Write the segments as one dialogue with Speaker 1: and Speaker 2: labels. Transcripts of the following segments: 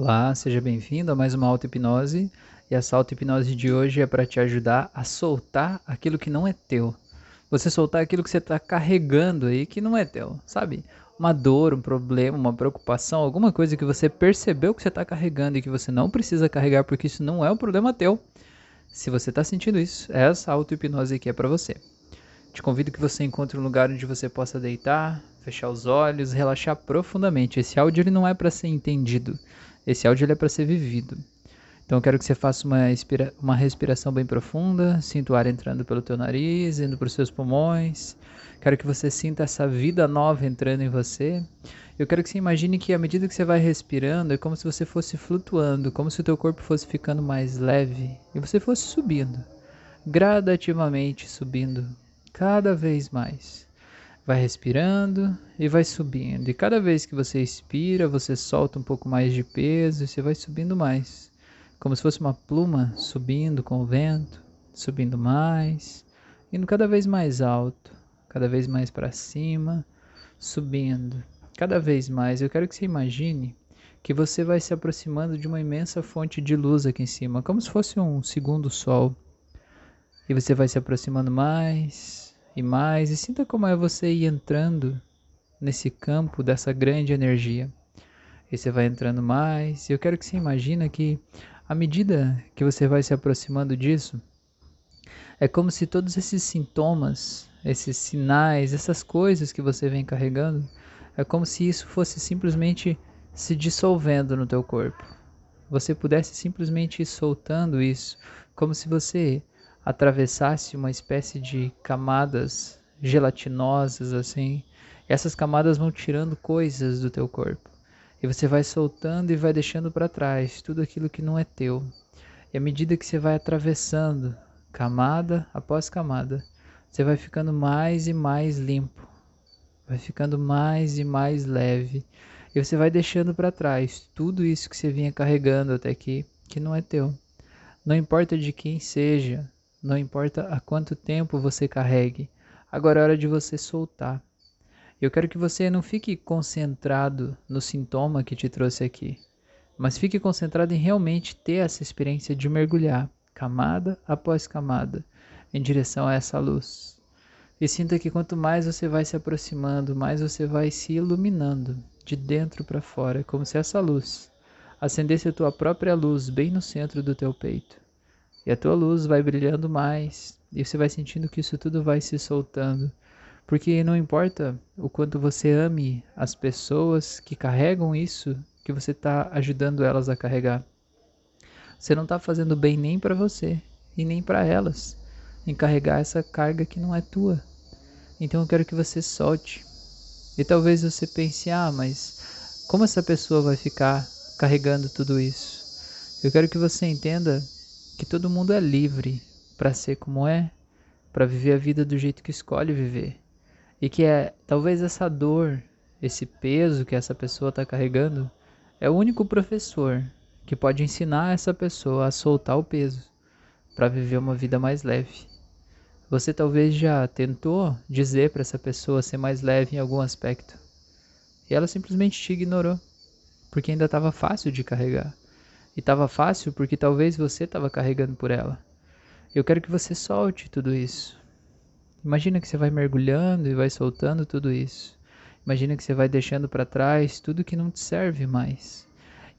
Speaker 1: Olá, seja bem-vindo a mais uma auto-hipnose. E essa auto-hipnose de hoje é para te ajudar a soltar aquilo que não é teu. Você soltar aquilo que você está carregando aí que não é teu, sabe? Uma dor, um problema, uma preocupação, alguma coisa que você percebeu que você está carregando e que você não precisa carregar porque isso não é um problema teu. Se você está sentindo isso, essa auto-hipnose aqui é para você. Te convido que você encontre um lugar onde você possa deitar, fechar os olhos, relaxar profundamente. Esse áudio ele não é para ser entendido, esse áudio é para ser vivido. Então eu quero que você faça uma, uma respiração bem profunda, sinta o ar entrando pelo teu nariz, indo para os seus pulmões. Quero que você sinta essa vida nova entrando em você. Eu quero que você imagine que à medida que você vai respirando, é como se você fosse flutuando, como se o teu corpo fosse ficando mais leve e você fosse subindo, gradativamente subindo, cada vez mais. Vai respirando e vai subindo. E cada vez que você expira, você solta um pouco mais de peso e você vai subindo mais. Como se fosse uma pluma subindo com o vento, subindo mais, indo cada vez mais alto, cada vez mais para cima, subindo. Cada vez mais. Eu quero que você imagine que você vai se aproximando de uma imensa fonte de luz aqui em cima, como se fosse um segundo sol. E você vai se aproximando mais, e mais, e sinta como é você ir entrando nesse campo dessa grande energia. E você vai entrando mais, e eu quero que você imagine que à medida que você vai se aproximando disso, é como se todos esses sintomas, esses sinais, essas coisas que você vem carregando, é como se isso fosse simplesmente se dissolvendo no teu corpo. Você pudesse simplesmente ir soltando isso, como se você atravessasse uma espécie de camadas gelatinosas assim. Essas camadas vão tirando coisas do teu corpo. E você vai soltando e vai deixando para trás tudo aquilo que não é teu. E à medida que você vai atravessando camada após camada, você vai ficando mais e mais limpo. Vai ficando mais e mais leve. E você vai deixando para trás tudo isso que você vinha carregando até aqui, que não é teu. Não importa de quem seja, não importa há quanto tempo você carregue, agora é hora de você soltar. Eu quero que você não fique concentrado no sintoma que te trouxe aqui, mas fique concentrado em realmente ter essa experiência de mergulhar, camada após camada, em direção a essa luz. E sinta que quanto mais você vai se aproximando, mais você vai se iluminando de dentro para fora, como se essa luz acendesse a tua própria luz bem no centro do teu peito. E a tua luz vai brilhando mais, e você vai sentindo que isso tudo vai se soltando. Porque não importa o quanto você ame as pessoas que carregam isso que você está ajudando elas a carregar. Você não está fazendo bem nem para você e nem para elas em carregar essa carga que não é tua. Então eu quero que você solte. E talvez você pense: ah, mas como essa pessoa vai ficar carregando tudo isso? Eu quero que você entenda que todo mundo é livre para ser como é, para viver a vida do jeito que escolhe viver. E que é talvez essa dor, esse peso que essa pessoa está carregando, é o único professor que pode ensinar essa pessoa a soltar o peso para viver uma vida mais leve. Você talvez já tentou dizer para essa pessoa ser mais leve em algum aspecto e ela simplesmente te ignorou porque ainda estava fácil de carregar. E estava fácil porque talvez você estava carregando por ela. Eu quero que você solte tudo isso. Imagina que você vai mergulhando e vai soltando tudo isso. Imagina que você vai deixando para trás tudo que não te serve mais.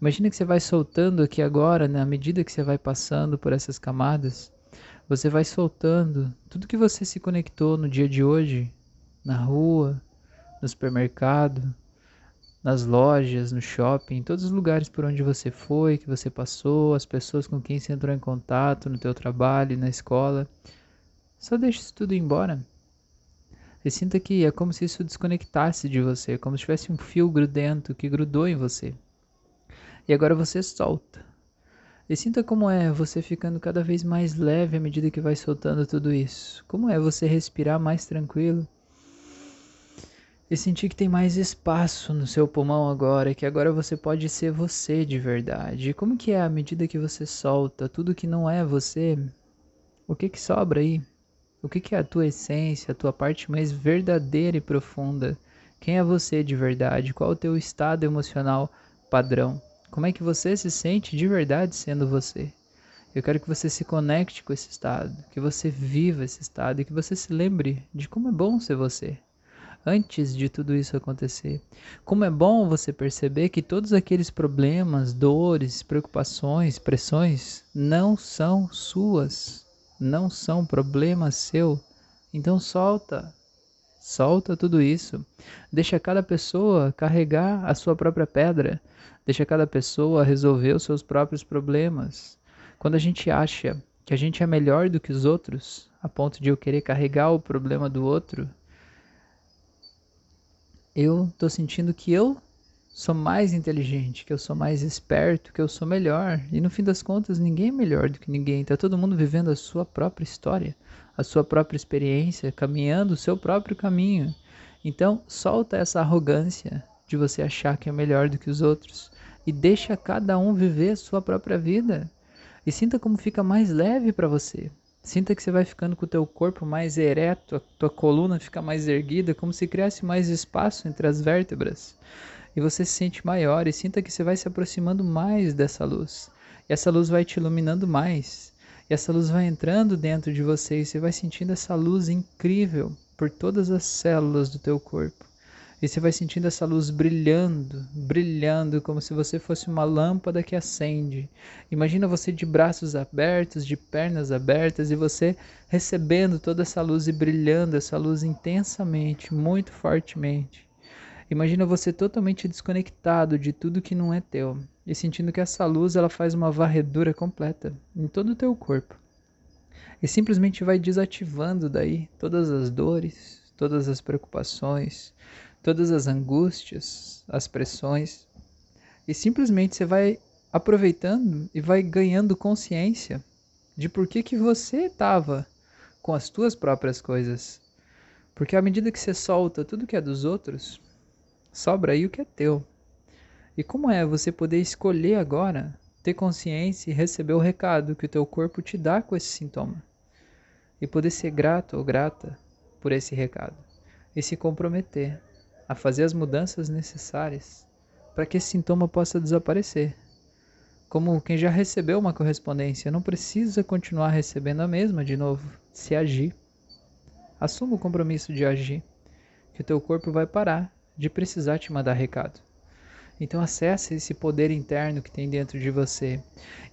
Speaker 1: Imagina que você vai soltando aqui agora, na medida que você vai passando por essas camadas, você vai soltando tudo que você se conectou no dia de hoje, na rua, no supermercado, nas lojas, no shopping, todos os lugares por onde você foi, que você passou, as pessoas com quem você entrou em contato no teu trabalho, na escola. Só deixe isso tudo embora. E sinta que é como se isso desconectasse de você, como se tivesse um fio grudento que grudou em você. E agora você solta. E sinta como é você ficando cada vez mais leve à medida que vai soltando tudo isso. Como é você respirar mais tranquilo e sentir que tem mais espaço no seu pulmão agora, que agora você pode ser você de verdade. Como que é à medida que você solta tudo que não é você? O que que sobra aí? O que que é a tua essência, a tua parte mais verdadeira e profunda? Quem é você de verdade? Qual o teu estado emocional padrão? Como é que você se sente de verdade sendo você? Eu quero que você se conecte com esse estado, que você viva esse estado e que você se lembre de como é bom ser você. Antes de tudo isso acontecer, como é bom você perceber que todos aqueles problemas, dores, preocupações, pressões não são suas, não são problema seu. Então solta, solta tudo isso. Deixa cada pessoa carregar a sua própria pedra. Deixa cada pessoa resolver os seus próprios problemas. Quando a gente acha que a gente é melhor do que os outros, a ponto de eu querer carregar o problema do outro, eu tô sentindo que eu sou mais inteligente, que eu sou mais esperto, que eu sou melhor. E no fim das contas, ninguém é melhor do que ninguém. Tá todo mundo vivendo a sua própria história, a sua própria experiência, caminhando o seu próprio caminho. Então, solta essa arrogância de você achar que é melhor do que os outros e deixa cada um viver a sua própria vida. E sinta como fica mais leve para você. Sinta que você vai ficando com o teu corpo mais ereto, a tua coluna fica mais erguida, como se criasse mais espaço entre as vértebras. E você se sente maior e sinta que você vai se aproximando mais dessa luz. E essa luz vai te iluminando mais. E essa luz vai entrando dentro de você e você vai sentindo essa luz incrível por todas as células do teu corpo. E você vai sentindo essa luz brilhando, brilhando, como se você fosse uma lâmpada que acende. Imagina você de braços abertos, de pernas abertas, e você recebendo toda essa luz e brilhando essa luz intensamente, muito fortemente. Imagina você totalmente desconectado de tudo que não é teu e sentindo que essa luz ela faz uma varredura completa em todo o teu corpo. E simplesmente vai desativando daí todas as dores, todas as preocupações, todas as angústias, as pressões, e simplesmente você vai aproveitando e vai ganhando consciência de por que, que você estava com as tuas próprias coisas. Porque à medida que você solta tudo que é dos outros, sobra aí o que é teu. E como é você poder escolher agora ter consciência e receber o recado que o teu corpo te dá com esse sintoma? E poder ser grato ou grata por esse recado e se comprometer a fazer as mudanças necessárias para que esse sintoma possa desaparecer. Como quem já recebeu uma correspondência, não precisa continuar recebendo a mesma de novo, se agir. Assuma o compromisso de agir, que o teu corpo vai parar de precisar te mandar recado. Então acesse esse poder interno que tem dentro de você.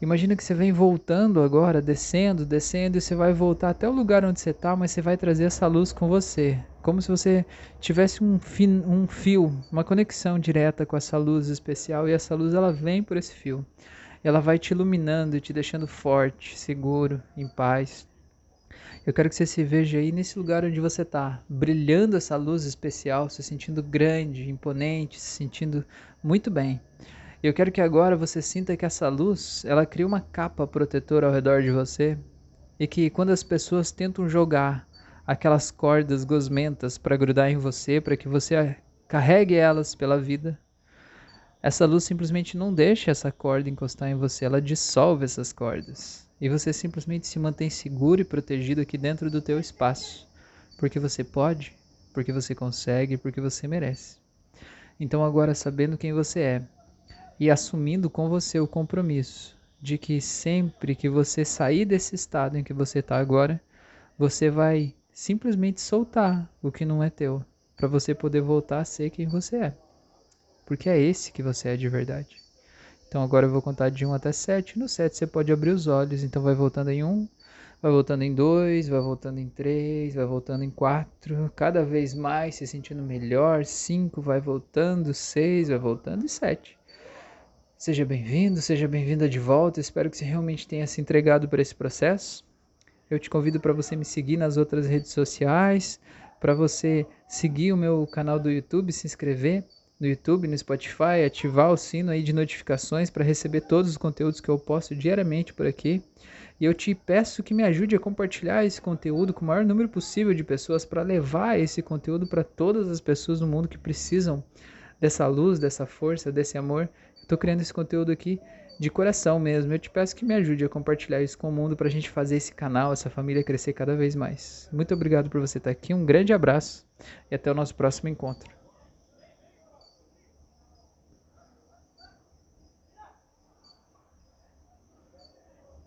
Speaker 1: Imagina que você vem voltando agora, descendo, descendo, e você vai voltar até o lugar onde você está, mas você vai trazer essa luz com você. Como se você tivesse um, um fio, uma conexão direta com essa luz especial, e essa luz ela vem por esse fio. Ela vai te iluminando, te deixando forte, seguro, em paz. Eu quero que você se veja aí nesse lugar onde você está, brilhando essa luz especial, se sentindo grande, imponente, se sentindo muito bem. Eu quero que agora você sinta que essa luz, ela cria uma capa protetora ao redor de você e que quando as pessoas tentam jogar aquelas cordas gosmentas para grudar em você, para que você carregue elas pela vida, essa luz simplesmente não deixa essa corda encostar em você, ela dissolve essas cordas. E você simplesmente se mantém seguro e protegido aqui dentro do teu espaço, porque você pode, porque você consegue, porque você merece. Então agora sabendo quem você é e assumindo com você o compromisso de que sempre que você sair desse estado em que você está agora, você vai simplesmente soltar o que não é teu, para você poder voltar a ser quem você é. Porque é esse que você é de verdade. Então agora eu vou contar de 1 até 7. No 7 você pode abrir os olhos, então vai voltando em 1, vai voltando em 2, vai voltando em 3, vai voltando em 4, cada vez mais se sentindo melhor. 5 vai voltando, 6 vai voltando e 7. Seja bem-vindo, seja bem-vinda de volta. Espero que você realmente tenha se entregado para esse processo. Eu te convido para você me seguir nas outras redes sociais, para você seguir o meu canal do YouTube, se inscrever no YouTube, no Spotify, ativar o sino aí de notificações para receber todos os conteúdos que eu posto diariamente por aqui. E eu te peço que me ajude a compartilhar esse conteúdo com o maior número possível de pessoas para levar esse conteúdo para todas as pessoas no mundo que precisam dessa luz, dessa força, desse amor. Estou criando esse conteúdo aqui de coração mesmo. Eu te peço que me ajude a compartilhar isso com o mundo para a gente fazer esse canal, essa família crescer cada vez mais. Muito obrigado por você estar aqui, um grande abraço e até o nosso próximo encontro.